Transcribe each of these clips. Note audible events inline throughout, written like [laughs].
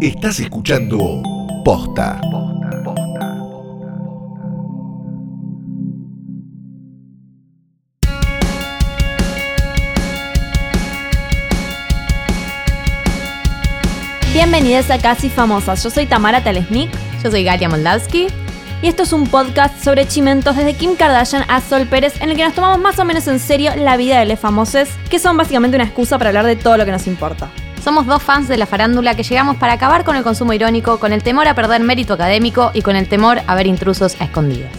Estás escuchando Posta. Bienvenidas a Casi Famosas. Yo soy Tamara Telesnik Yo soy Galia Moldavsky. y esto es un podcast sobre chimentos desde Kim Kardashian a Sol Pérez en el que nos tomamos más o menos en serio la vida de los famosos, que son básicamente una excusa para hablar de todo lo que nos importa. Somos dos fans de la farándula que llegamos para acabar con el consumo irónico, con el temor a perder mérito académico y con el temor a ver intrusos a escondidas.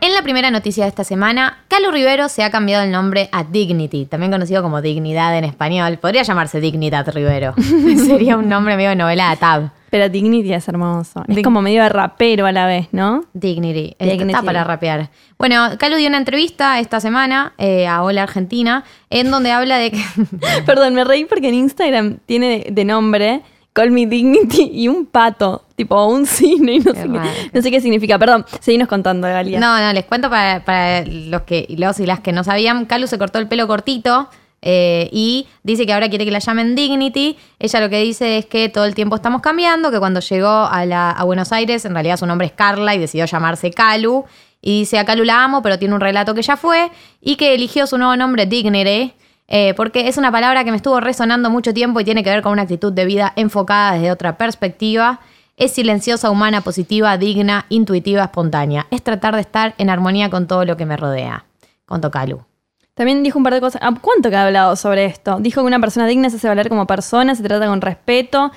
En la primera noticia de esta semana, Calu Rivero se ha cambiado el nombre a Dignity, también conocido como Dignidad en español. Podría llamarse Dignidad Rivero. [laughs] Sería un nombre medio de novela de Tab. Pero Dignity es hermoso. Es como medio de rapero a la vez, ¿no? Dignity. Dignity. Está para rapear. Bueno, Calu dio una entrevista esta semana eh, a Hola Argentina, en donde habla de que. [laughs] Perdón, me reí porque en Instagram tiene de, nombre Call Me Dignity y un pato, tipo un cine y no Qué sé, qué, no sé qué significa. Perdón, seguimos contando, Galia. No, no, les cuento para, para los que los y las que no sabían. Calu se cortó el pelo cortito. Eh, y dice que ahora quiere que la llamen Dignity. Ella lo que dice es que todo el tiempo estamos cambiando, que cuando llegó a, Buenos Aires, en realidad su nombre es Carla y decidió llamarse Calu. Y dice, a Calu la amo, pero tiene un relato que ya fue. Y que eligió su nuevo nombre, Dignity, eh, porque es una palabra que me estuvo resonando mucho tiempo y tiene que ver con una actitud de vida enfocada desde otra perspectiva. Es silenciosa, humana, positiva, digna, intuitiva, espontánea. Es tratar de estar en armonía con todo lo que me rodea. Contó Calu. También dijo un par de cosas. Ah, ¿Cuánto que ha hablado sobre esto? Dijo que una persona digna se hace valer como persona, se trata con respeto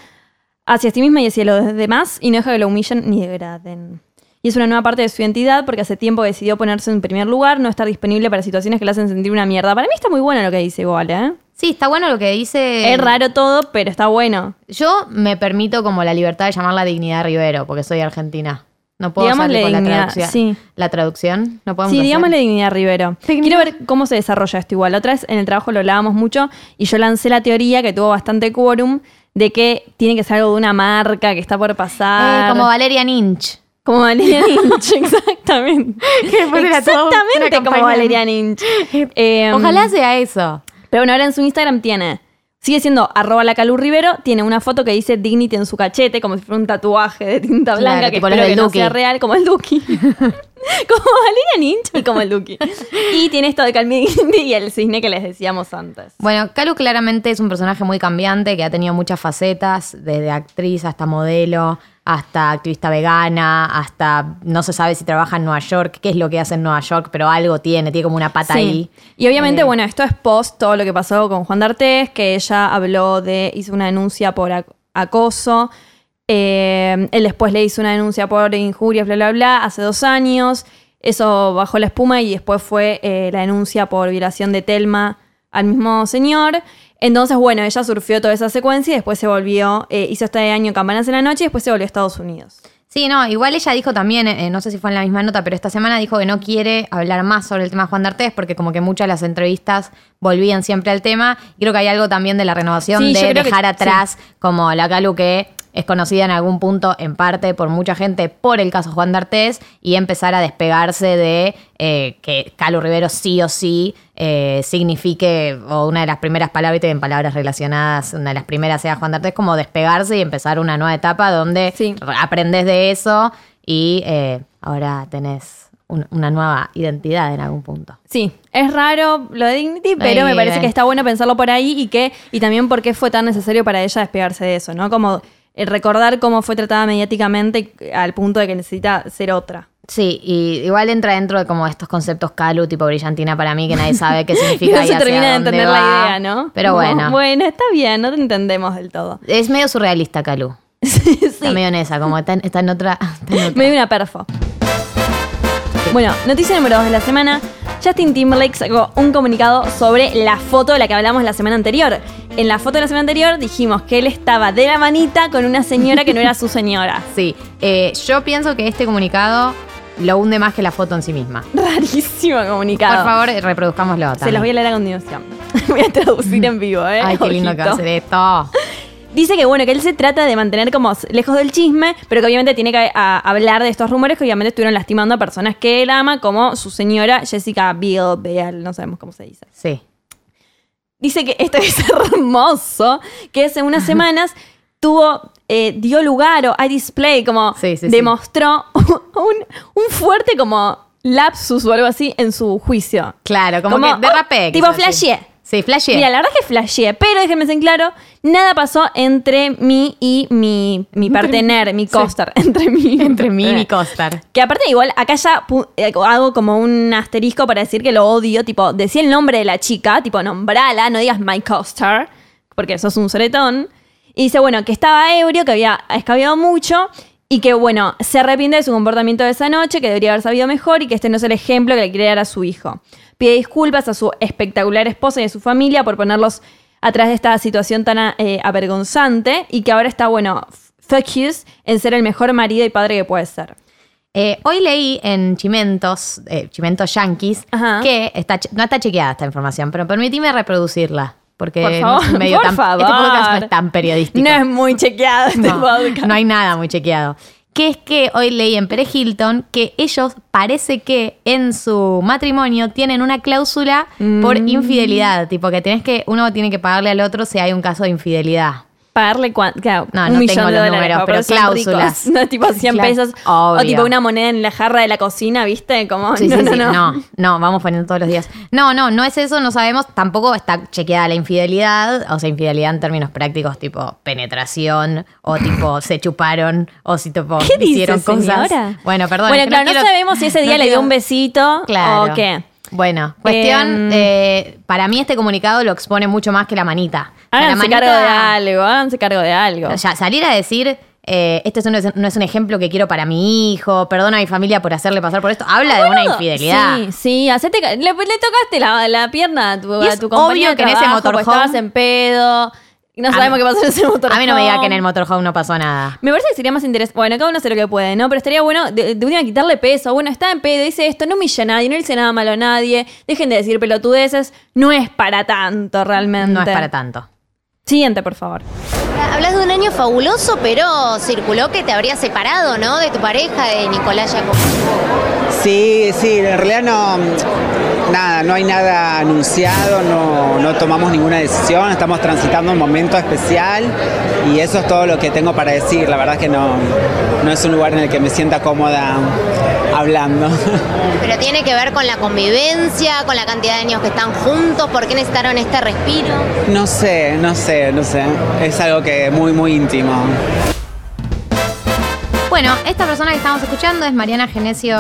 hacia sí misma y hacia los demás y no deja que lo humillen ni degraden. Y es una nueva parte de su identidad porque hace tiempo decidió ponerse en primer lugar, no estar disponible para situaciones que le hacen sentir una mierda. Para mí está muy bueno lo que dice igual, ¿eh? Sí, está bueno lo que dice. Es raro todo, pero está bueno. Yo me permito como la libertad de llamarla Dignidad Rivero, porque soy argentina. No puedo Digámosle hacerle con la dignidad, traducción. sí. La traducción, no podemos Sí, digámosle dignidad Rivero. Quiero ver cómo se desarrolla esto igual. La otra vez en el trabajo lo hablábamos mucho y yo lancé la teoría que tuvo bastante quórum de que tiene que ser algo de una marca que está por pasar. Eh, como Valeria Ninch. Como Valeria [laughs] Lynch, exactamente. exactamente como. Valeria Lynch. Eh, Ojalá sea eso. Pero bueno, ahora en su Instagram tiene. Sigue siendo arroba la Calu Rivero, tiene una foto que dice Dignity en su cachete, como si fuera un tatuaje de tinta Claro, blanca, que espero que no sea real, como el Duki. [laughs] como Valeria Lynch y como el Duki. Y tiene esto de Calmi y el cisne que les decíamos antes. Bueno, Calu claramente es un personaje muy cambiante que ha tenido muchas facetas, desde actriz hasta modelo, hasta activista vegana, hasta no se sabe si trabaja en Nueva York, qué es lo que hace en Nueva York, pero algo tiene, tiene como una pata Sí. ahí. Y obviamente, Eh, bueno, esto es post todo lo que pasó con Juan D'Artés, que ella habló de, hizo una denuncia por ac- acoso. Eh, él después le hizo una denuncia por injurias, bla, bla, bla, hace dos años. Eso bajó la espuma y después fue eh, la denuncia por violación de Telma al mismo señor. Entonces, bueno, ella surfió toda esa secuencia y después se volvió, eh, hizo este año Campanas en la Noche y después se volvió a Estados Unidos. Sí, no, igual ella dijo también, eh, no sé si fue en la misma nota, pero esta semana dijo que no quiere hablar más sobre el tema de Juan D'Artés porque como que muchas de las entrevistas volvían siempre al tema. Y creo que hay algo también de la renovación Sí, de que- dejar atrás como la Calu que es conocida en algún punto en parte por mucha gente por el caso Juan D'Artés y empezar a despegarse de eh, que Calu Rivero sí o sí eh, signifique, o una de las primeras palabras, y en palabras relacionadas, una de las primeras sea Juan D'Artés, como despegarse y empezar una nueva etapa donde Sí. aprendes de eso y eh, ahora tenés un- una nueva identidad en algún punto. Sí, es raro lo de Dignity, pero Ay, me parece que está bueno pensarlo por ahí y que y también por qué fue tan necesario para ella despegarse de eso, ¿no? Como recordar cómo fue tratada mediáticamente al punto de que necesita ser otra. Sí, y igual entra dentro de como estos conceptos Calu, tipo brillantina para mí, que nadie sabe qué Y [laughs] significa. no y se hacia termina de entender va. la idea, ¿no? Pero bueno, Bueno, está bien, no te entendemos del todo. es medio surrealista Calu. [laughs] sí, Está medio en esa, como está en, está en otra. [laughs] está en otra. medio una perfo. Bueno, noticia número 2 de la semana. Justin Timberlake sacó un comunicado sobre la foto de la que hablamos la semana anterior. En la foto de la semana anterior dijimos que él estaba de la manita con una señora que no era su señora. [laughs] Sí, eh, yo pienso que este comunicado lo hunde más que la foto en sí misma. Rarísimo comunicado. Por favor, reproduzcamoslo. Se los voy a leer a continuación. [laughs] voy a traducir en vivo, ¿eh? Ay, qué lindo que va a ser esto. Dice que bueno, que él se trata de mantener como lejos del chisme, pero que obviamente tiene que a- hablar de estos rumores que obviamente estuvieron lastimando a personas que él ama, como su señora Jessica Biel, Beal, no sabemos cómo se dice. Sí. Dice que esto [laughs] es hermoso, que hace unas semanas tuvo, eh, dio lugar o hay display, como Sí, sí, sí. demostró [laughs] un, un fuerte como lapsus o algo así en su juicio. Claro, como, Como, que derrapé. oh, tipo flasheé. Sí, flasheé. Mira, la verdad es que flasheé, pero déjenme ser claro, nada pasó entre mí y mi, mi partener, mi costar, [laughs] entre mí. Entre mí y mi Eh. costar. Que aparte igual, acá ya eh, hago como un asterisco para decir que lo odio, tipo, decía el nombre de la chica, tipo, nombrala, no digas my costar, porque sos un soretón. Y dice, bueno, que estaba ebrio, que había escabiado mucho y que, bueno, se arrepiente de su comportamiento de esa noche, que debería haber sabido mejor y que este no es el ejemplo que le quiere dar a su hijo. Pide disculpas a su espectacular esposa y a su familia por ponerlos atrás de esta situación tan eh, avergonzante y que ahora está, bueno, focus en ser el mejor marido y padre que puede ser. Eh, hoy leí en Chimentos, eh, Chimentos Yankees, Ajá. que está, no está chequeada esta información, pero permitime reproducirla. Porque Por no favor, es un medio por tan, favor. este podcast no es tan periodístico. No es muy chequeado este No, podcast. no hay nada muy chequeado. Que es que hoy leí en Pere Hilton que ellos parece que en su matrimonio tienen una cláusula por Mm. infidelidad. Tipo que tenés que, uno tiene que pagarle al otro si hay un caso de infidelidad. Pagarle claro, No, un no millón tengo de los dólares, números, pero cláusulas. ricos. [laughs] No, tipo 100 Claro, pesos. obvio. O tipo una moneda en la jarra de la cocina, ¿viste? Como, Sí, [laughs] no, sí, no, sí. no. Vamos poniendo todos los días. No, no, no es eso, no sabemos. Tampoco está chequeada la infidelidad. O sea, infidelidad en términos prácticos, tipo penetración, o tipo se chuparon, o si tipo ¿Qué dice, hicieron cosas. señora? Bueno, perdón. Bueno, claro, no, quiero- sabemos si ese día le dio un besito Claro. o qué. Bueno, cuestión, Em, eh, para mí este comunicado lo expone mucho más que la manita. La Háganse manita- cargo de algo, háganse cargo de algo. O sea, salir a decir, eh, este es un- no es un ejemplo que quiero para mi hijo, perdona a mi familia por hacerle pasar por esto, habla de una Boludo. infidelidad. Sí, sí, hacete, le, le tocaste la, la pierna a tu, Y a es tu compañero obvio que en ese porque motorhome- estabas en pedo. Y no sabemos mí- qué pasó en ese motorhome. A mí no me diga que en el motorhome no pasó nada. Me parece que sería más interesante. Bueno, cada uno hace lo que puede, ¿no? Pero estaría bueno de, de última quitarle peso. Bueno, está en pedo, dice esto, no humilla a nadie, no dice nada malo a nadie. Dejen de decir pelotudeces. No es para tanto realmente. No es para tanto. Siguiente, por favor. Hablas de un año fabuloso, pero circuló que te habrías separado, ¿no? De tu pareja, de Nicolás Jacob. Sí, sí, en realidad no, nada, no hay nada anunciado, no, no tomamos ninguna decisión, estamos transitando un momento especial y eso es todo lo que tengo para decir. La verdad es que no, no es un lugar en el que me sienta cómoda hablando. [laughs] Pero tiene que ver con la convivencia, con la cantidad de años que están juntos, ¿por qué necesitaron este respiro? No sé, no sé, no sé. Es algo que muy, muy íntimo. Bueno, esta persona que estamos escuchando es Mariana Genesio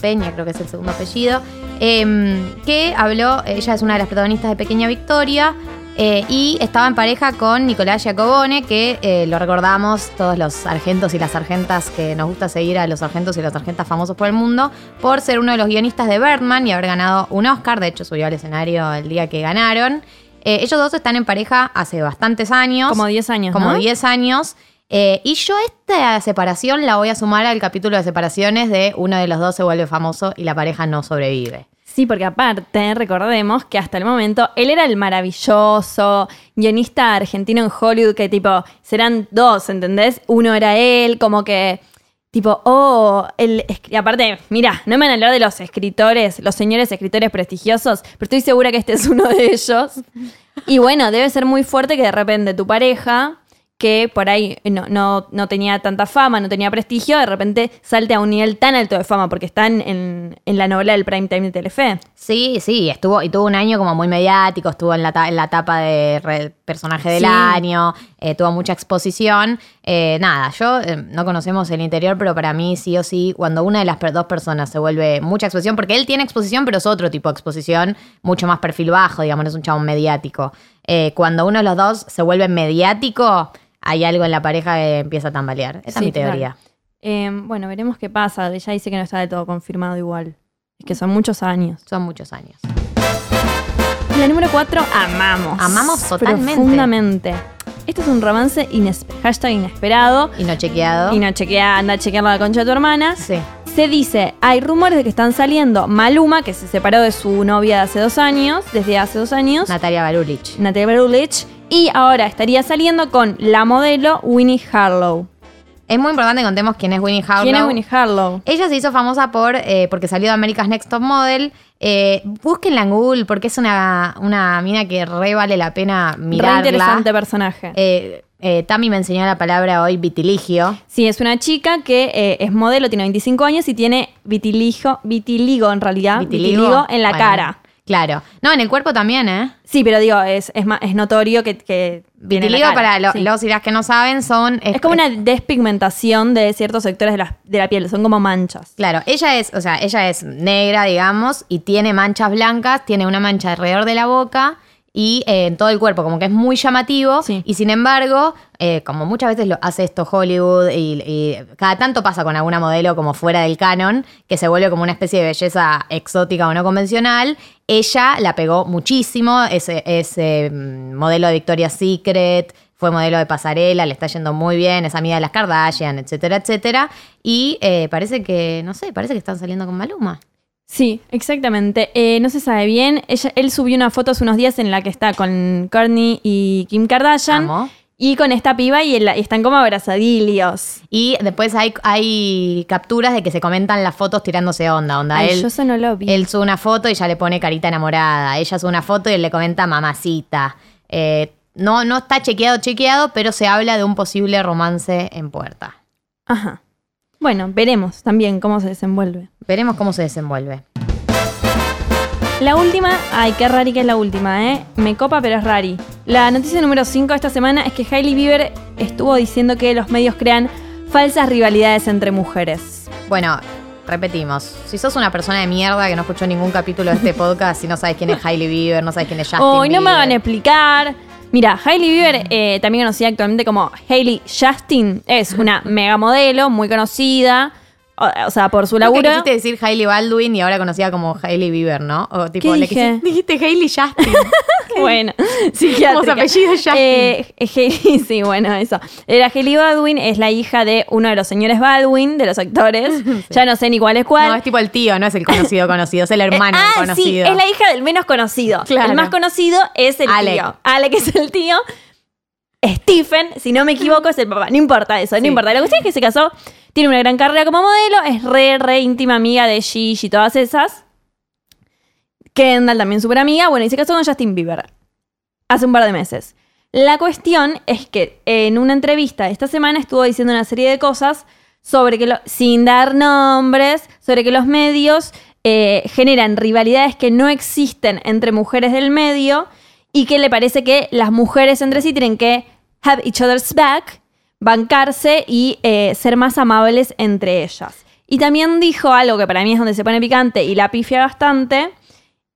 Peña, creo que es el segundo apellido, em, que habló, ella es una de las protagonistas de Pequeña Victoria, eh, y estaba en pareja con Nicolás Giacobone, que eh, lo recordamos todos los sargentos y las sargentas que nos gusta seguir a los sargentos y las sargentas famosos por el mundo, por ser uno de los guionistas de Birdman y haber ganado un Oscar, de hecho subió al escenario el día que ganaron. Eh, ellos dos están en pareja hace bastantes años. Como 10 años, Como ¿no? 10 años. Eh, y yo esta separación la voy a sumar al capítulo de separaciones de uno de los dos se vuelve famoso y la pareja no sobrevive. Sí, porque aparte, recordemos que hasta el momento él era el maravilloso guionista argentino en Hollywood, que tipo, serán dos, ¿entendés? Uno era él, como que, tipo, oh, el, y aparte, mira, no me van a hablar de los escritores, los señores escritores prestigiosos, pero estoy segura que este es uno de ellos. Y bueno, debe ser muy fuerte que de repente tu pareja que por ahí no, no, no tenía tanta fama, no tenía prestigio, de repente salte a un nivel tan alto de fama, porque está en, en- la novela del prime time de Telefe. Sí, sí, estuvo y tuvo un año como muy mediático, estuvo en la, en la etapa de re- personaje del Sí. año, eh, tuvo mucha exposición. Eh, nada, yo eh, no conocemos el interior, pero para mí sí o sí, cuando una de las dos personas se vuelve mucha exposición, porque él tiene exposición, pero es otro tipo de exposición, mucho más perfil bajo, digamos, no es un chabón mediático. Cuando uno de los dos se vuelve mediático, hay algo en la pareja que empieza a tambalear. Esa Sí, es mi teoría. Eh, bueno, veremos qué pasa. Ella dice que no está del todo confirmado igual. Es que son muchos años. Son muchos años. La número 4, amamos. Amamos totalmente. Profundamente. Este es un romance inespe- hashtag inesperado. Y no chequeado. Y no chequea, anda a chequear la concha de tu hermana. Sí. Se dice, hay rumores de que están saliendo Maluma, que se separó de su novia de hace dos años, desde hace dos años, Natalia Barulich. Natalia Berulich, y ahora estaría saliendo con la modelo Winnie Harlow. Es muy importante que contemos quién es Winnie Harlow. ¿Quién es Winnie Harlow? Ella se hizo famosa por eh, porque salió de America's Next Top Model. Eh, búsquenla en Google porque es una, una mina que re vale la pena Re mirarla. interesante personaje. Eh, eh, Tami me enseñó la palabra hoy vitiligio. Sí, es una chica que eh, es modelo, tiene 25 años y tiene vitiligo, vitiligo en realidad, vitiligo, en la Bueno, cara. Claro. No, en el cuerpo también, ¿eh? Sí, pero digo, es, es, es notorio que, que viene en la Vitiligo, cara. para lo- Sí. los y las que no saben, son. Es como una despigmentación de ciertos sectores de la, de la piel, son como manchas. Claro, ella es, o sea, ella es negra, digamos, y tiene manchas blancas, tiene una mancha alrededor de la boca y eh, en todo el cuerpo, como que es muy llamativo. Sí. Y sin embargo, eh, como muchas veces lo hace esto Hollywood y, y cada tanto pasa con alguna modelo como fuera del canon, que se vuelve como una especie de belleza exótica o no convencional, ella la pegó muchísimo, es, es eh, modelo de Victoria's Secret, fue modelo de pasarela, le está yendo muy bien, es amiga de las Kardashian, etcétera, etcétera. Y eh, parece que, no sé, parece que están saliendo con Maluma. Sí, exactamente. Eh, no se sabe bien. Ella, él subió una foto hace unos días en la que está con Kourtney y Kim Kardashian. Amo. Y con esta piba y, el- y están como abrazadillos. Y después hay, hay capturas de que se comentan las fotos tirándose onda, onda. Ay, él, yo eso no lo vi. él sube una foto y ya le pone carita enamorada. Ella sube una foto y él le comenta mamacita. Eh, no, no está chequeado, chequeado, pero se habla de un posible romance en puerta. Ajá. Bueno, veremos también cómo se desenvuelve. Veremos cómo se desenvuelve. La última, ay, qué rari que es la última, ¿eh? Me copa, pero es rari. La noticia número 5 de esta semana es que Hailey Bieber estuvo diciendo que los medios crean falsas rivalidades entre mujeres. Bueno, repetimos. Si sos una persona de mierda que no escuchó ningún capítulo de este podcast, si no sabes quién es Hailey Bieber, no sabes quién es Justin Hoy no me Bieber. van a explicar. Mira, Hailey Bieber, eh, también conocida actualmente como Hailey Justin, es una mega modelo muy conocida, o, o sea, por su que laburo. quisiste decir Hailey Baldwin y ahora conocida como Hailey Bieber, ¿no? O tipo, ¿Qué le dije? quisiste- dijiste Hailey Justin. [laughs] Bueno, psiquiátrica. Como apellido Justin. Eh, Hailey- [laughs] sí, bueno, eso. Era Hailey Baldwin, es la hija de uno de los señores Baldwin, de los actores. [laughs] Ya no sé ni cuál es cuál. No, es tipo el tío, no es el conocido conocido, es el hermano Eh, ah, del sí, conocido. es la hija del menos conocido. Claro. El más conocido es el tío. Alec es el tío. Stephen, si no me equivoco, es el papá. No importa eso, Sí. no importa. La cuestión es que se casó, tiene una gran carrera como modelo, es re, re íntima amiga de Gigi y todas esas. Kendall también súper amiga. Bueno, y se casó con Justin Bieber hace un par de meses. La cuestión es que en una entrevista esta semana estuvo diciendo una serie de cosas sobre que, lo- sin dar nombres, sobre que los medios eh, generan rivalidades que no existen entre mujeres del medio y que le parece que las mujeres entre sí tienen que have each other's back, bancarse y eh, ser más amables entre ellas. Y también dijo algo que para mí es donde se pone picante y la pifia bastante,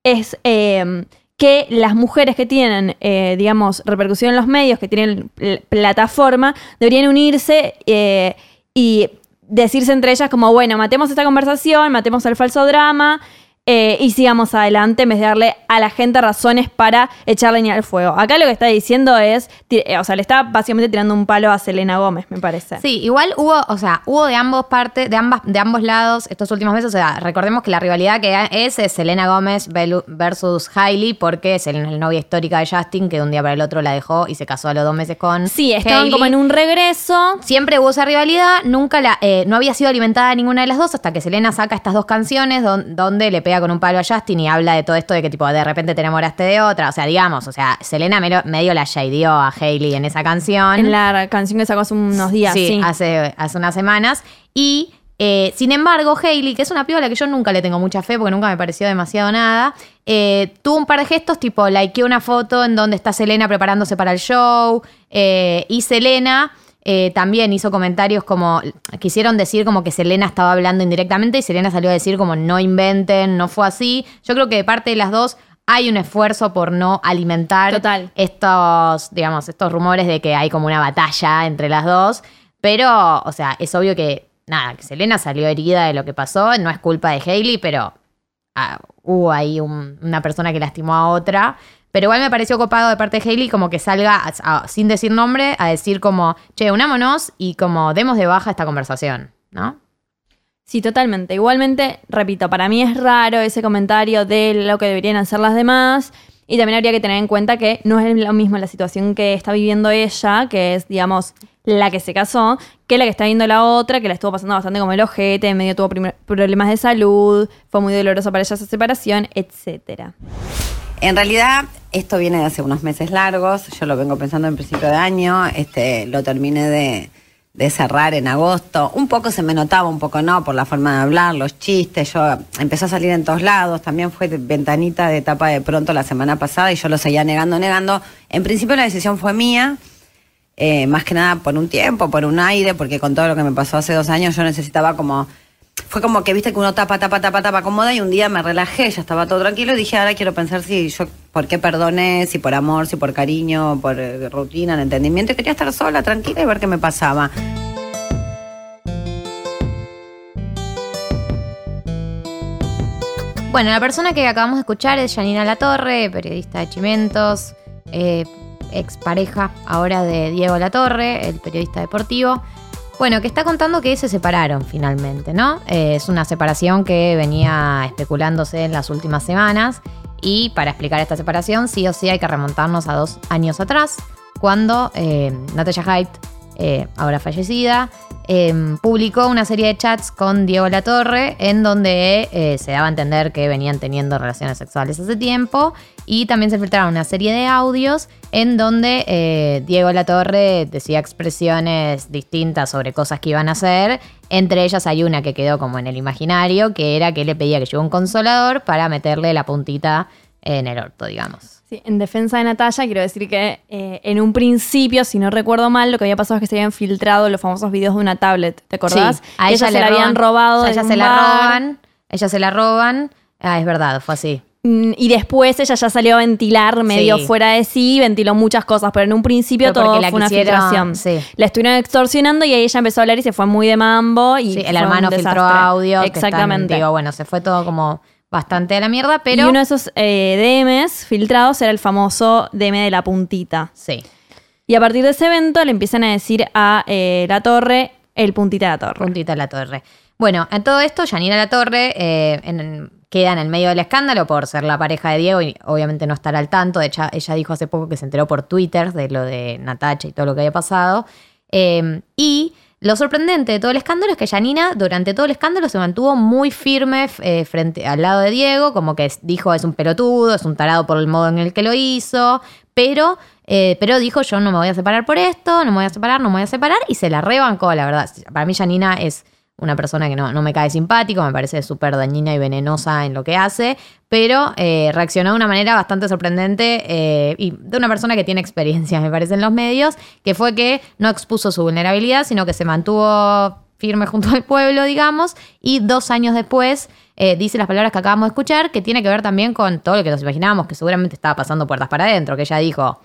es eh, que las mujeres que tienen, eh, digamos, repercusión en los medios, que tienen pl- plataforma, deberían unirse eh, y decirse entre ellas como, bueno, matemos esta conversación, matemos el falso drama eh, y sigamos adelante en vez de darle a la gente razones para echar leña al fuego. Acá lo que está diciendo es, eh, o sea, le está básicamente tirando un palo a Selena Gómez, me parece. Sí, igual hubo, o sea, hubo de ambos partes, de ambas, de ambos lados estos últimos meses. O sea, recordemos que la rivalidad que es es Selena Gómez versus Hailey, porque es el, el novia histórica de Justin, que de un día para el otro la dejó y se casó a los dos meses con. Sí, estaban Hailey. como en un regreso. Siempre hubo esa rivalidad, nunca la, eh, no había sido alimentada ninguna de las dos hasta que Selena saca estas dos canciones don- donde le pega con un palo a Justin y habla de todo esto de que tipo de repente te enamoraste de otra. O sea, digamos, o sea, Selena medio, medio la shadeó a Hailey en esa canción. En la canción que sacó hace unos días, sí. Sí, Hace, hace unas semanas. Y eh, sin embargo, Hailey, que es una piba a la que yo nunca le tengo mucha fe porque nunca me pareció demasiado nada, eh, tuvo un par de gestos, tipo, likeó una foto en donde está Selena preparándose para el show. eh, y Selena. Eh, también hizo comentarios como, quisieron decir como que Selena estaba hablando indirectamente y Selena salió a decir como no inventen, no fue así. Yo creo que de parte de las dos hay un esfuerzo por no alimentar Total. estos, digamos, estos rumores de que hay como una batalla entre las dos. Pero, o sea, es obvio que, nada, que Selena salió herida de lo que pasó. No es culpa de Hailey, pero ah, hubo ahí un- una persona que lastimó a otra. Pero igual me pareció copado de parte de Hailey como que salga a- a- sin decir nombre a decir como, che, unámonos y como demos de baja esta conversación, ¿no? Sí, totalmente. Igualmente, repito, para mí es raro ese comentario de lo que deberían hacer las demás. Y también habría que tener en cuenta que no es lo mismo la situación que está viviendo ella, que es, digamos, la que se casó, que la que está viendo la otra, que la estuvo pasando bastante como el ojete, en medio tuvo problemas de salud, fue muy doloroso para ella esa separación, etcétera. En realidad, esto viene de hace unos meses largos. Yo lo vengo pensando en principio de año. Este, lo terminé de, cerrar en agosto. Un poco se me notaba, un poco no, por la forma de hablar, los chistes. Yo empezó a salir en todos lados. También fue ventanita de etapa de pronto la semana pasada y yo lo seguía negando, negando. En principio la decisión fue mía. eh, más que nada por un tiempo, por un aire, porque con todo lo que me pasó hace dos años yo necesitaba como fue como que viste que uno tapa, tapa, tapa, tapa, acomoda y un día me relajé, ya estaba todo tranquilo y dije, ahora quiero pensar si yo, por qué perdoné, si por amor, si por cariño, por eh, rutina, en entendimiento. Quería estar sola, tranquila y ver qué me pasaba. Bueno, la persona que acabamos de escuchar es Janina Latorre, periodista de Chimentos, eh, expareja ahora de Diego Latorre, el periodista deportivo. Bueno, que está contando que se separaron finalmente, ¿no? Eh, es una separación que venía especulándose en las últimas semanas. Y para explicar esta separación, sí o sí hay que remontarnos a dos años atrás, cuando eh, Natalia Haidt, eh, ahora fallecida, eh, publicó una serie de chats con Diego Latorre en donde eh, se daba a entender que venían teniendo relaciones sexuales hace tiempo y también se filtraron una serie de audios en donde eh, Diego Latorre decía expresiones distintas sobre cosas que iban a hacer. Entre ellas hay una que quedó como en el imaginario, que era que le pedía que lleve un consolador para meterle la puntita en el orto, digamos. Sí, en defensa de Natalia, quiero decir que eh, en un principio, si no recuerdo mal, lo que había pasado es que se habían filtrado los famosos videos de una tablet, ¿te acordás? Sí, a ella, se la habían roban- robado. o sea, de ella se la roban. Ella se la roban. Ah, es verdad, fue así. Mm, Y después ella ya salió a ventilar medio Sí. fuera de sí, ventiló muchas cosas, pero en un principio todo la fue una filtración. sí. La estuvieron extorsionando y ahí ella empezó a hablar y se fue muy de mambo. Y Sí, el hermano filtró audio. están, Exactamente. digo, bueno, se fue todo como bastante a la mierda, pero. Y uno de esos eh, DMs filtrados era el famoso DM de la puntita. Sí. Y a partir de ese evento le empiezan a decir a eh, la torre el puntita de la torre. Puntita a la torre. Bueno, en todo esto, Yanira La Torre eh, en- queda en el medio del escándalo por ser la pareja de Diego y obviamente no estar al tanto. De hecho, ella dijo hace poco que se enteró por Twitter de lo de Natacha y todo lo que había pasado. Eh, y lo sorprendente de todo el escándalo es que Janina durante todo el escándalo se mantuvo muy firme eh, frente al lado de Diego, como que dijo es un pelotudo, es un tarado por el modo en el que lo hizo, pero, eh, pero dijo yo no me voy a separar por esto, no me voy a separar, no me voy a separar y se la rebancó, la verdad. Para mí Janina es una persona que no, no me cae simpático, me parece súper dañina y venenosa en lo que hace, pero eh, reaccionó de una manera bastante sorprendente eh, y de una persona que tiene experiencia, [laughs] me parece, en los medios, que fue que no expuso su vulnerabilidad, sino que se mantuvo firme junto al pueblo, digamos, y dos años después eh, dice las palabras que acabamos de escuchar, que tiene que ver también con todo lo que nos imaginábamos, que seguramente estaba pasando puertas para adentro, que ella dijo,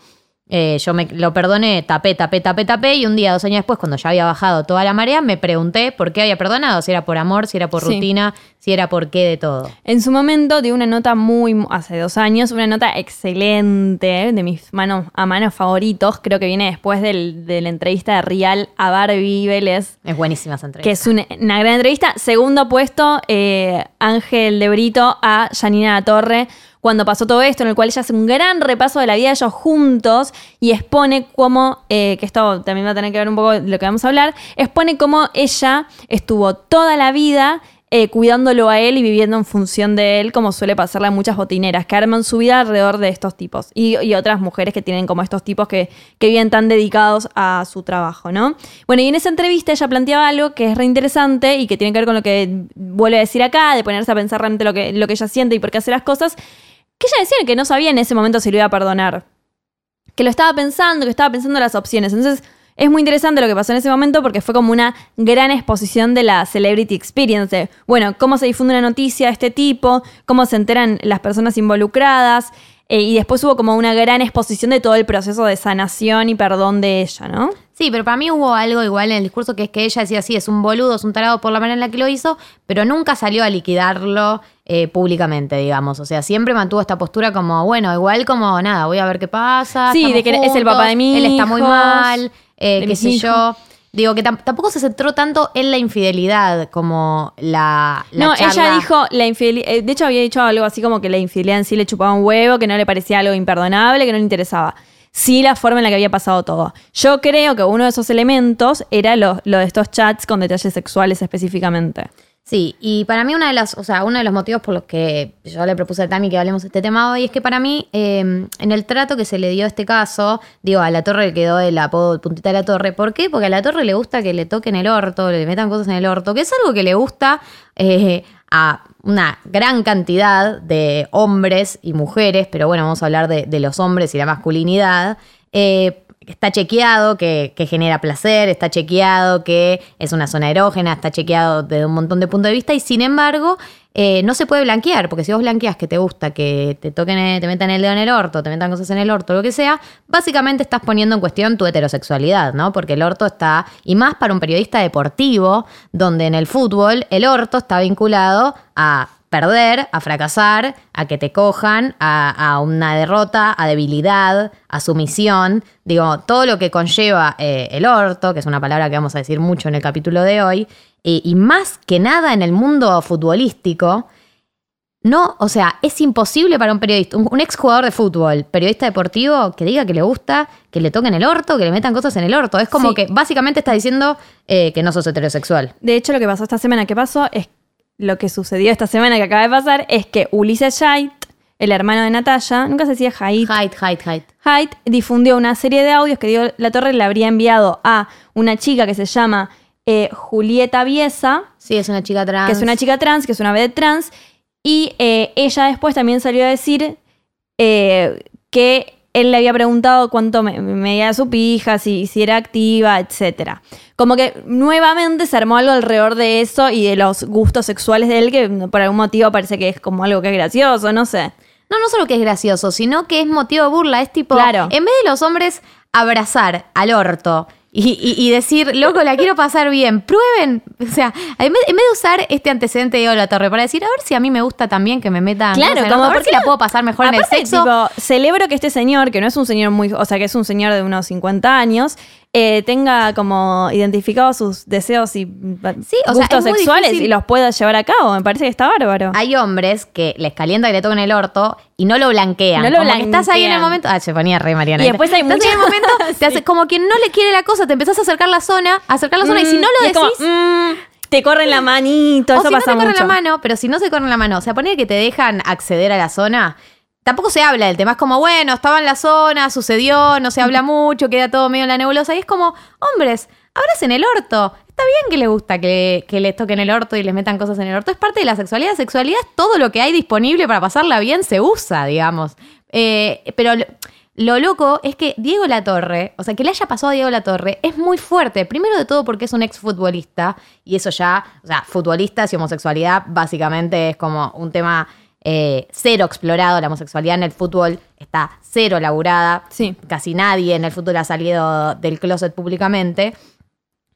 eh, yo me lo perdoné, tapé, tapé, tapé, tapé, y un día, dos años después, cuando ya había bajado toda la marea, me pregunté por qué había perdonado, si era por amor, si era por Sí. rutina, si era por qué de todo. En su momento dio una nota muy, hace dos años, una nota excelente, de mis manos a manos favoritos, creo que viene después del- de la entrevista de Rial a Barbie Vélez, Es buenísima esa entrevista. que es una, una gran entrevista. Segundo puesto, eh, Ángel de Brito a Janina La Torre, cuando pasó todo esto, en el cual ella hace un gran repaso de la vida de ellos juntos y expone cómo, eh, que esto también va a tener que ver un poco de lo que vamos a hablar, expone cómo ella estuvo toda la vida eh, cuidándolo a él y viviendo en función de él, como suele pasarle a muchas botineras, que arman su vida alrededor de estos tipos. Y, otras mujeres que tienen como estos tipos que, que viven tan dedicados a su trabajo, ¿no? Bueno, y en esa entrevista ella planteaba algo que es re interesante y que tiene que ver con lo que vuelve a decir acá, de ponerse a pensar realmente lo que, lo que ella siente y por qué hace las cosas, que ella decía que no sabía en ese momento si lo iba a perdonar. Que lo estaba pensando, que estaba pensando las opciones. Entonces, es muy interesante lo que pasó en ese momento porque fue como una gran exposición de la celebrity experience. bueno, cómo se difunde una noticia de este tipo, cómo se enteran las personas involucradas. eh, y después hubo como una gran exposición de todo el proceso de sanación y perdón de ella, ¿no? Sí, pero para mí hubo algo igual en el discurso que es que ella decía, sí, es un boludo, es un tarado por la manera en la que lo hizo, pero nunca salió a liquidarlo eh, públicamente, digamos. O sea, siempre mantuvo esta postura como, bueno, igual como, nada, voy a ver qué pasa. Sí, de que es el papá de mis Él está muy mal, eh, qué sé hijos. yo. Digo que tam- tampoco se centró tanto en la infidelidad como la, la no, charla. ella dijo la infidelidad. De hecho, había dicho algo así como que la infidelidad en sí le chupaba un huevo, que no le parecía algo imperdonable, que no le interesaba. Sí, la forma en la que había pasado todo. Yo creo que uno de esos elementos era lo, lo de estos chats con detalles sexuales específicamente. Sí, y para mí una de las, o sea, uno de los motivos por los que yo le propuse a Tami que hablemos de este tema hoy es que para mí, eh, en el trato que se le dio a este caso, digo, a la torre le quedó el apodo puntita de la torre. ¿Por qué? Porque a la torre le gusta que le toquen el orto, le metan cosas en el orto, que es algo que le gusta eh, a una gran cantidad de hombres y mujeres, pero bueno, vamos a hablar de, de los hombres y la masculinidad. Eh, está chequeado que, que genera placer, está chequeado que es una zona erógena, está chequeado desde un montón de puntos de vista y sin embargo eh, no se puede blanquear, porque si vos blanqueas que te gusta que te toquen, eh, te metan el dedo en el orto, te metan cosas en el orto, lo que sea, básicamente estás poniendo en cuestión tu heterosexualidad, ¿no? Porque el orto está, y más para un periodista deportivo, donde en el fútbol el orto está vinculado a perder, a fracasar, a que te cojan, a, a una derrota, a debilidad, a sumisión. Digo, todo lo que conlleva eh, el orto, que es una palabra que vamos a decir mucho en el capítulo de hoy, y, y más que nada en el mundo futbolístico. No, o sea, es imposible para un periodista, un, un exjugador de fútbol, periodista deportivo, que diga que le gusta, que le toquen el orto, que le metan cosas en el orto. Es como Sí. que básicamente está diciendo eh, que no sos heterosexual. De hecho, lo que pasó esta semana que pasó es lo que sucedió esta semana que acaba de pasar es que Ulises Haidt, el hermano de Natalia, nunca se decía Haidt, Height, height, height. Haidt difundió una serie de audios que Diego La Torre le habría enviado a una chica que se llama eh, Julieta Biesa, Sí, es una chica trans. que es una chica trans, que es una vedette trans, y eh, ella después también salió a decir eh, que él le había preguntado cuánto me- medía su pija, si, si era activa, etc. Como que nuevamente se armó algo alrededor de eso y de los gustos sexuales de él, que por algún motivo parece que es como algo que es gracioso, no sé. No, no solo que es gracioso, sino que es motivo de burla. Es tipo, Claro. en vez de los hombres abrazar al orto y, y- y decir, loco, la quiero pasar bien, prueben. O sea, en vez, en vez de usar este antecedente de la Torre para decir, a ver si a mí me gusta también que me metan. Claro, como a ver ¿por si la puedo pasar mejor en el sexo. tipo, celebro que este señor, que no es un señor muy, o sea, que es un señor de unos 50 años, eh, tenga como identificado sus deseos y Sí, o gustos sexuales y los pueda llevar a cabo. Me parece que está bárbaro. Hay hombres que les calienta que le toquen el orto y no lo blanquean. No lo como que estás ahí en el momento. Ah, se ponía re Mariana. Y después hay ahí en el momento, [laughs] te hace, como quien no le quiere la cosa, te empezás a acercar la zona, a acercar la zona, y si no Mm, lo como, decís. mm, te corren la manito, o eso si no pasa te corren mucho. la mano, pero si no se corren la mano, o sea, poner que te dejan acceder a la zona, tampoco se habla del tema. Es como, bueno, estaba en la zona, sucedió, no se habla [laughs] mucho, queda todo medio en la nebulosa. Y es como, hombres, abracen el orto. Está bien que le gusta que, que les toquen el orto y les metan cosas en el orto. Es parte de la sexualidad. Sexualidad es todo lo que hay disponible para pasarla bien, se usa, digamos. Eh, pero lo, lo loco es que Diego Latorre, o sea, que le haya pasado a Diego Latorre, es muy fuerte. Primero de todo porque es un exfutbolista. Y eso ya, o sea, futbolistas y homosexualidad básicamente es como un tema eh, cero explorado. La homosexualidad en el fútbol está cero laburada. Sí. Casi nadie en el fútbol ha salido del closet públicamente.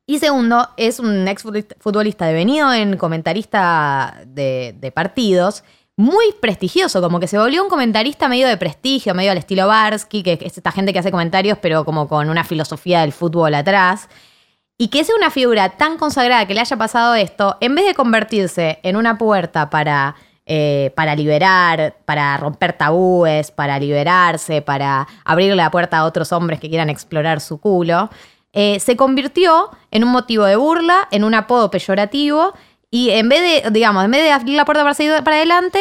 Y segundo, es un ex futbolista devenido en comentarista de, de partidos, muy prestigioso, como que se volvió un comentarista medio de prestigio, medio al estilo Barsky, que es esta gente que hace comentarios, pero como con una filosofía del fútbol atrás. Y que sea una figura tan consagrada que le haya pasado esto, en vez de convertirse en una puerta para, eh, para liberar, para romper tabúes, para liberarse, para abrirle la puerta a otros hombres que quieran explorar su culo, eh, se convirtió en un motivo de burla, en un apodo peyorativo, y en vez de, digamos, en vez de abrir la puerta para seguir para adelante,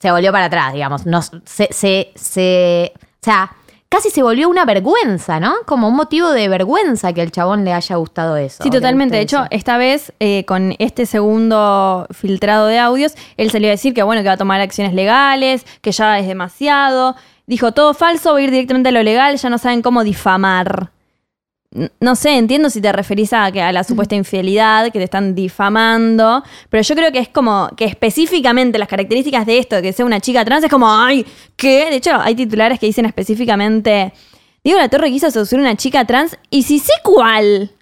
se volvió para atrás, digamos. No, se, se, se- o sea, casi se volvió una vergüenza, ¿no? Como un motivo de vergüenza que al chabón le haya gustado eso. Sí, totalmente. De hecho, eso. esta vez, eh, con este segundo filtrado de audios, él salió a decir que bueno, que va a tomar acciones legales, que ya es demasiado. Dijo, todo falso, voy a ir directamente a lo legal, ya no saben cómo difamar. No sé, entiendo si te referís a, que a la supuesta infidelidad, que te están difamando, pero yo creo que es como que específicamente las características de esto, de que sea una chica trans, es como, ay, ¿qué? De hecho, hay titulares que dicen específicamente, Diego La Torre quiso seducir a una chica trans, y si sé cuál.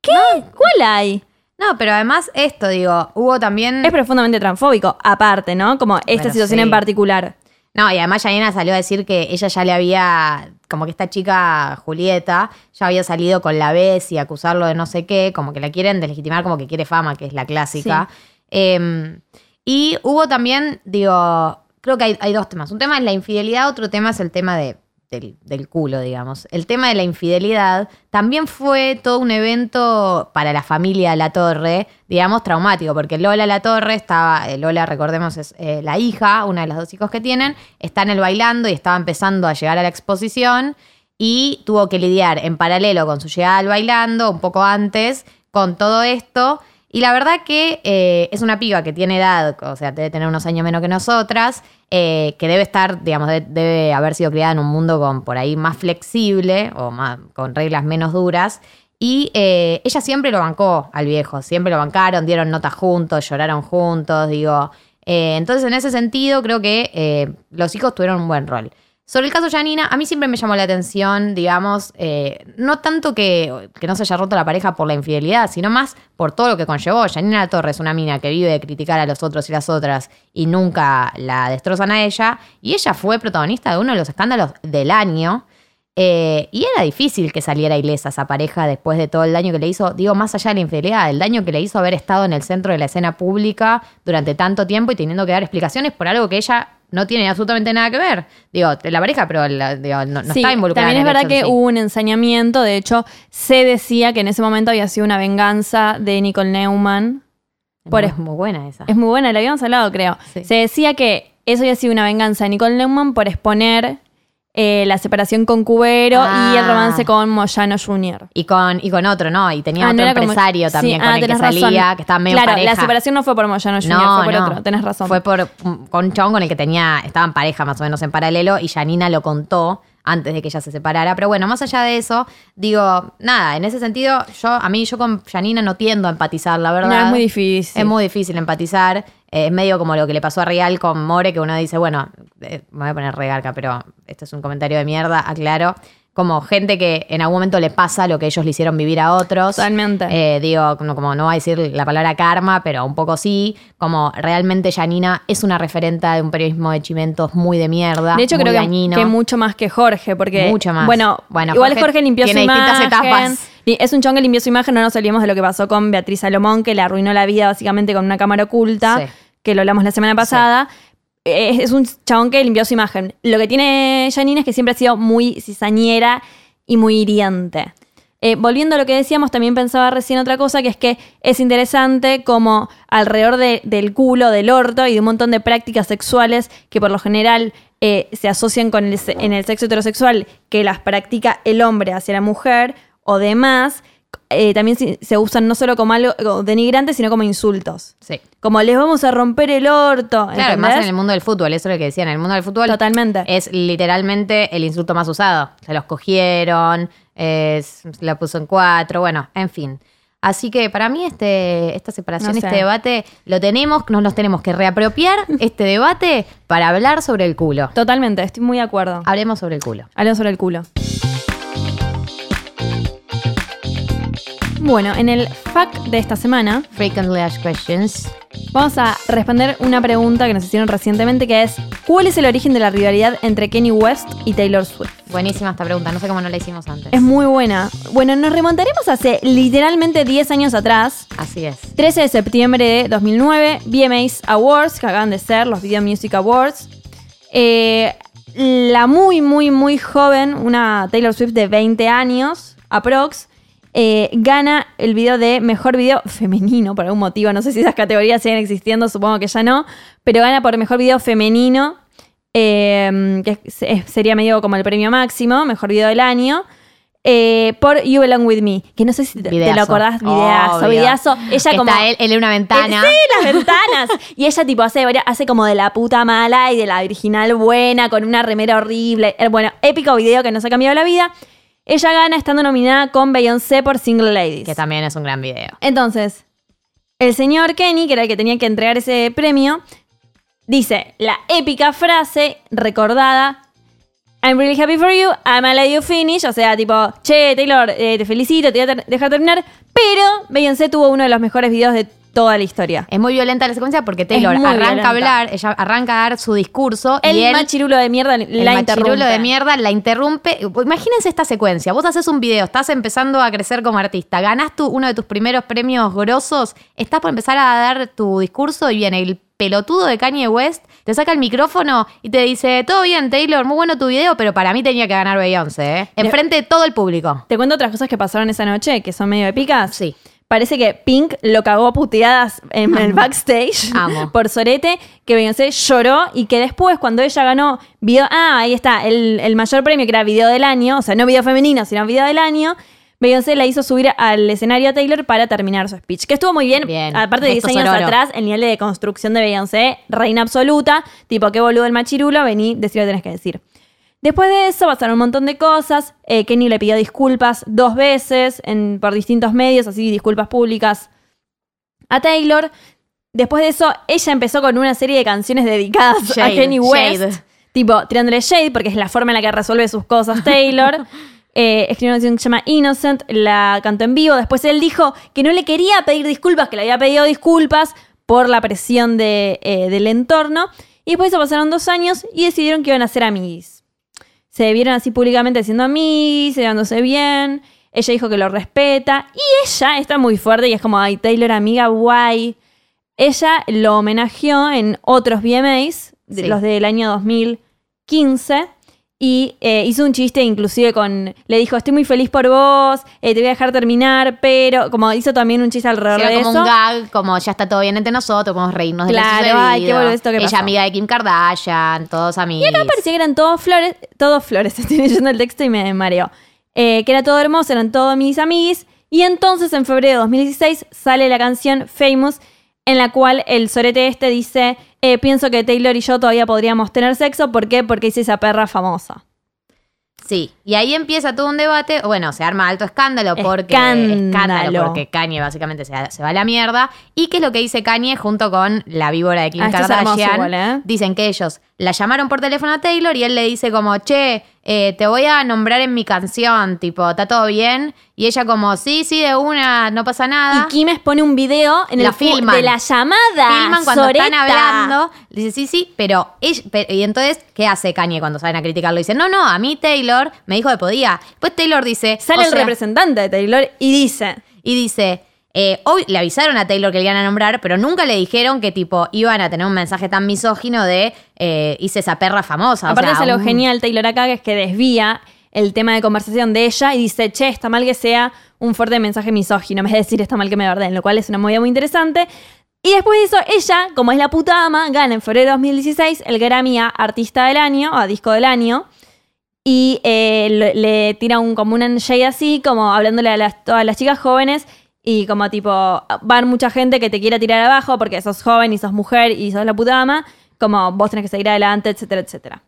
¿Qué? ¿Cuál hay? No, pero además esto, digo, hubo también... Es profundamente transfóbico, aparte, ¿no? Como esta situación sí. en particular. No, y además Janina salió a decir que ella ya le había, como que esta chica Julieta, ya había salido con la vez y acusarlo de no sé qué, como que la quieren deslegitimar como que quiere fama, que es la clásica. Eh, y hubo también, digo, creo que hay, hay dos temas. Un tema es la infidelidad, otro tema es el tema de, del, culo, digamos. El tema de la infidelidad también fue todo un evento para la familia La Torre, digamos, traumático, porque Lola La Torre estaba, eh, Lola, recordemos, es eh, la hija, una de los dos hijos que tienen, está en el bailando y estaba empezando a llegar a la exposición y tuvo que lidiar en paralelo con su llegada al bailando, un poco antes, con todo esto. Y la verdad que eh, es una piba que tiene edad, o sea, debe tener unos años menos que nosotras, eh, que debe estar, digamos, de- debe haber sido criada en un mundo con por ahí más flexible o más, con reglas menos duras. Y eh, ella siempre lo bancó al viejo, siempre lo bancaron, dieron notas juntos, lloraron juntos, digo. Entonces, en ese sentido, creo que los hijos tuvieron un buen rol. Sobre el caso Janina, a mí siempre me llamó la atención, digamos, eh, no tanto que, no se haya roto la pareja por la infidelidad, sino más por todo lo que conllevó. Janina Torres, una mina que vive de criticar a los otros y las otras y nunca la destrozan a ella, y ella fue protagonista de uno de los escándalos del año. Eh, y era difícil que saliera ilesa esa pareja después de todo el daño que le hizo, digo, más allá de la infidelidad, el daño que le hizo haber estado en el centro de la escena pública durante tanto tiempo y teniendo que dar explicaciones por algo que ella no tiene absolutamente nada que ver. Digo, la pareja, pero la- digo, no, no Sí, está involucrada. También es verdad que sí. hubo un ensañamiento. De hecho, se decía que en ese momento había sido una venganza de Nicole Neumann. por- es muy buena esa. Es muy buena, la habíamos hablado, creo. Sí. Se decía que eso había sido una venganza de Nicole Neumann por exponer eh, la separación con Cubero y el Ah. romance con Moyano Jr. Y con, y con otro, ¿no? Y tenía Ah, no otro como- empresario Sí, también ah, con el que tenés salía, razón. que estaba medio Claro, pareja. la separación no fue por Moyano Jr., fue por otro. Tenés razón. Fue por con un chabón con el que tenía, estaban pareja más o menos en paralelo y Janina lo contó antes de que ella se separara. Pero bueno, más allá de eso, digo, nada, en ese sentido, yo, a mí, yo con Janina no tiendo a empatizar, la verdad. No, es muy difícil. Es muy difícil empatizar. Eh, es medio como lo que le pasó a Real con More, que uno dice, bueno, eh, me voy a poner regarca, pero esto es un comentario de mierda, aclaro. Como gente que en algún momento le pasa lo que ellos le hicieron vivir a otros. Totalmente. Eh, digo, como, como no va a decir la palabra karma, pero un poco sí. Como realmente Janina es una referente de un periodismo de chimentos muy de mierda. De hecho, muy creo que, dañino. que mucho más que Jorge, porque. Mucho más. Bueno, Bueno, igual Jorge Jorge, limpió su imagen. etapas. Es un chon que limpió su imagen, no nos olvidemos de lo que pasó con Beatriz Salomón, que le arruinó la vida básicamente con una cámara oculta, Sí. que lo hablamos la semana pasada. Es, es un chabón que limpió su imagen. Lo que tiene Janine es que siempre ha sido muy cizañera y muy hiriente. Eh, volviendo a lo que decíamos, también pensaba recién otra cosa, que es que es interesante como alrededor de- del culo, del orto y de un montón de prácticas sexuales que por lo general eh, se asocian con el, en el sexo heterosexual, que las practica el hombre hacia la mujer o demás, eh, también se, usan no solo como algo denigrante, sino como insultos. Sí. Como les vamos a romper el orto. Claro, más ¿entendés? en el mundo del fútbol, eso es lo que decían, en el mundo del fútbol Totalmente. es literalmente el insulto más usado. Se los cogieron, es- la puso en cuatro, bueno, en fin. Así que para mí este, esta separación, No sé. este debate, lo tenemos, nos los tenemos que reapropiar, [laughs] este debate, para hablar sobre el culo. Totalmente, estoy muy de acuerdo. Hablemos sobre el culo. Hablemos sobre el culo. Bueno, en el fact de esta semana Frequently asked questions. vamos a responder una pregunta que nos hicieron recientemente que es ¿Cuál es el origen de la rivalidad entre Kanye West y Taylor Swift? Buenísima esta pregunta, no sé cómo no la hicimos antes. Es muy buena. Bueno, nos remontaremos hace literalmente 10 años atrás. Así es. 13 de septiembre de 2009, VMAs Awards, que acaban de ser los Video Music Awards. Eh, la muy, muy, muy joven, una Taylor Swift de 20 años, aprox, eh, gana el video de mejor video femenino por algún motivo. No sé si esas categorías siguen existiendo, supongo que ya no, pero gana por mejor video femenino, eh, que sería medio como el premio máximo, mejor video del año. eh, por You Belong With Me, que no sé si te, lo acordás, videazo, Obvio. videazo. Ella Que como... Está él, él en una ventana. Eh, Sí, las [laughs] ventanas. Y ella tipo hace, hace como de la puta mala y de la original buena, con una remera horrible. Bueno, épico video que nos ha cambiado la vida. Ella gana estando nominada con Beyoncé por Single Ladies. Que también es un gran video. Entonces, el señor Kenny, que era el que tenía que entregar ese premio, dice la épica frase recordada. I'm really happy for you, I'm a let you finish. O sea, tipo, che, Taylor, eh, te felicito, te voy a ter- dejar terminar. Pero Beyoncé tuvo uno de los mejores videos de toda la historia. Es muy violenta la secuencia porque Taylor arranca violenta. a hablar, ella arranca a dar su discurso El y él, machirulo de mierda el la machirulo interrumpe. de mierda la interrumpe. Imagínense esta secuencia. Vos haces un video, estás empezando a crecer como artista, ganás tu, uno de tus primeros premios grosos, estás por empezar a dar tu discurso y viene el pelotudo de Kanye West, te saca el micrófono y te dice, todo bien Taylor, muy bueno tu video, pero para mí tenía que ganar Beyoncé, ¿eh? Enfrente de todo el público. Te cuento otras cosas que pasaron esa noche que son medio épicas. Sí. Parece que Pink lo cagó a puteadas en [laughs] el backstage Amo. por Sorete, que Beyoncé lloró y que después, cuando ella ganó video, ah, ahí está, el, el mayor premio que era video del año, o sea, no video femenino, sino video del año, Beyoncé la hizo subir al escenario a Taylor para terminar su speech, que estuvo muy bien, Bien. aparte de 10 Gesto años atrás, el nivel de construcción de Beyoncé, reina absoluta, tipo, qué boludo el machirulo, vení, decí lo que tenés que decir. Después de eso pasaron un montón de cosas. Eh, Kenny le pidió disculpas dos veces en- por distintos medios, así disculpas públicas a Taylor. Después de eso, ella empezó con una serie de canciones dedicadas a Kenny West. Tipo, tirándole shade, porque es la forma en la que resuelve sus cosas Taylor. [laughs] Eh, escribió una canción que se llama Innocent, la cantó en vivo. Después él dijo que no le quería pedir disculpas, que le había pedido disculpas por la presión de, eh, del entorno. Y después de eso pasaron dos años y decidieron que iban a ser amiguis. Se vieron así públicamente siendo amiguis, llevándose bien. Ella dijo que lo respeta. Y ella está muy fuerte y es como, ay, Taylor, amiga, guay. Ella lo homenajeó en otros VMAs, Sí. los del año 2015. Y eh, hizo un chiste inclusive con... Le dijo, estoy muy feliz por vos, eh, te voy a dejar terminar, pero... Como hizo también un chiste alrededor Era de como eso. un gag, como ya está todo bien entre nosotros, podemos reírnos de lo Claro, ay, qué esto que Ella pasó. amiga de Kim Kardashian, todos amigos. Y acá parecía que eran todos flores, todos flores, [laughs] estoy leyendo el texto y me mareo. Eh, que era todo hermoso, eran todos mis amiguis. Y entonces en febrero de 2016 sale la canción Famous, en la cual el sorete este dice, eh, pienso que Taylor y yo todavía podríamos tener sexo, ¿por qué? Porque hice esa perra famosa. Sí, y ahí empieza todo un debate. Bueno, se arma alto escándalo porque. Escándalo. porque Kanye básicamente se, se va a la mierda. ¿Y qué es lo que dice Kanye junto con la víbora de Kim Ah, Kardashian? igual, ¿eh? Dicen que ellos la llamaron por teléfono a Taylor y él le dice como, che, eh, te voy a nombrar en mi canción, tipo, ¿está todo bien? Y ella como, sí, sí, de una, no pasa nada. Y Kim expone un video en La el filman. de la llamada. filman cuando están hablando. Dice, sí, sí, pero, ella- Y entonces, ¿qué hace Kanye cuando salen a criticarlo? Dice, no, no, a mí Taylor me dijo que podía. Después Taylor dice. Sale o el sea, representante de Taylor y dice... Y dice. Eh, hoy le avisaron a Taylor que le iban a nombrar, pero nunca le dijeron que tipo iban a tener un mensaje tan misógino de eh, hice esa perra famosa. o Aparte sea, es algo un- genial Taylor acá, que es que desvía el tema de conversación de ella y dice, che, está mal que sea un fuerte mensaje misógino, es decir, está mal que me verdeen, lo cual es una movida muy interesante. Y después de eso, ella, como es la puta ama, gana en febrero de 2016 el Grammy a Artista del Año, o a Disco del Año. Y eh, le, le tira un, como un shade así, como hablándole a las, todas las chicas jóvenes. Y como tipo, van mucha gente que te quiera tirar abajo porque sos joven y sos mujer y sos la puta ama. Como vos tenés que seguir adelante, etcétera, etcétera.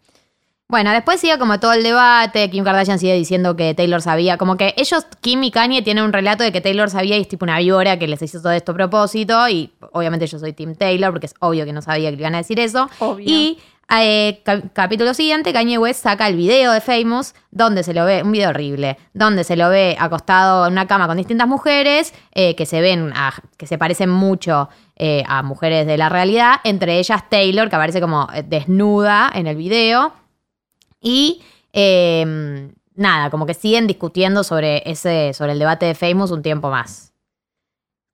Bueno, después sigue como todo el debate. Kim Kardashian sigue diciendo que Taylor sabía. Como que ellos, Kim y Kanye, tienen un relato de que Taylor sabía y es tipo una víbora que les hizo todo esto a propósito. Y obviamente yo soy Team Taylor porque es obvio que no sabía que le iban a decir eso. Obvio. Y eh, ca- capítulo siguiente, Kanye West saca el video de Famous, donde se lo ve, un video horrible, donde se lo ve acostado en una cama con distintas mujeres eh, que se ven, a- que se parecen mucho eh, a mujeres de la realidad, entre ellas Taylor, que aparece como eh, desnuda en el video. Y eh, nada, como que siguen discutiendo sobre ese, sobre el debate de Famous un tiempo más.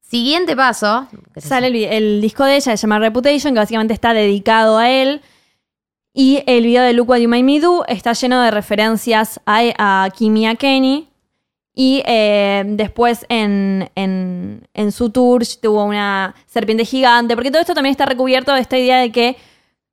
Siguiente paso. Sale el disco de ella, se llama Reputation, que básicamente está dedicado a él. Y el video de Look What You Made Me Do está lleno de referencias a, a Kim y a Kenny. Y eh, después en, en- en su tour tuvo una serpiente gigante. Porque todo esto también está recubierto de esta idea de que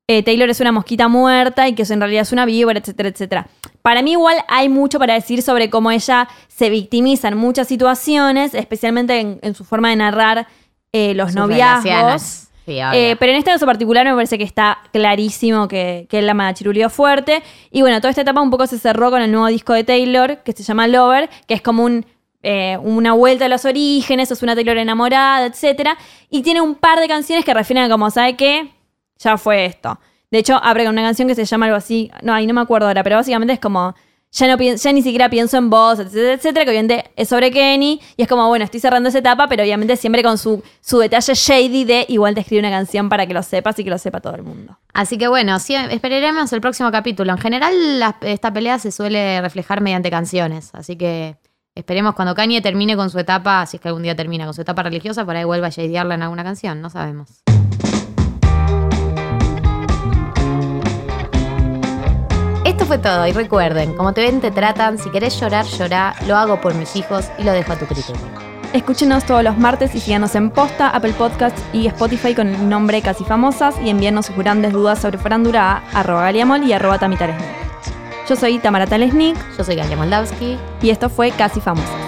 eh, Taylor es una mosquita muerta y que eso en realidad es una víbora, etcétera, etcétera. Para mí igual hay mucho para decir sobre cómo ella se victimiza en muchas situaciones, especialmente en, en su forma de narrar eh, los sus noviazgos. relaciones. Sí. Eh, pero en este caso particular me parece que está clarísimo que, que él la machirulió fuerte. Y bueno, toda esta etapa un poco se cerró con el nuevo disco de Taylor, que se llama Lover, que es como un, eh, una vuelta a los orígenes, es una Taylor enamorada, etc. Y tiene un par de canciones que refieren a como, ¿sabe qué? Ya fue esto. De hecho, abre con una canción que se llama algo así, no, ahí no me acuerdo ahora, pero básicamente es como, ya, no ya ni siquiera pienso en vos, etcétera, etcétera, que obviamente es sobre Kenny. Y es como, bueno, estoy cerrando esa etapa, pero obviamente siempre con su, su detalle shady de igual te escribe una canción para que lo sepas y que lo sepa todo el mundo. Así que bueno, sí, esperaremos el próximo capítulo. En general, esta pelea se suele reflejar mediante canciones. Así que esperemos cuando Kanye termine con su etapa, si es que algún día termina con su etapa religiosa, por ahí vuelva a shadearla en alguna canción. No sabemos. Fue todo y recuerden, como te ven te tratan, si querés llorar, llorá, lo hago por mis hijos y lo dejo a tu criterio. Escúchenos todos los martes y síganos en Posta, Apple Podcasts y Spotify con el nombre Casi Famosas y envíenos sus grandes dudas sobre farándula a arroba galiamol y arroba tamitaresnik. Yo soy Tamara Talesnik Yo soy Galia Moldavsky. y esto fue Casi Famosas.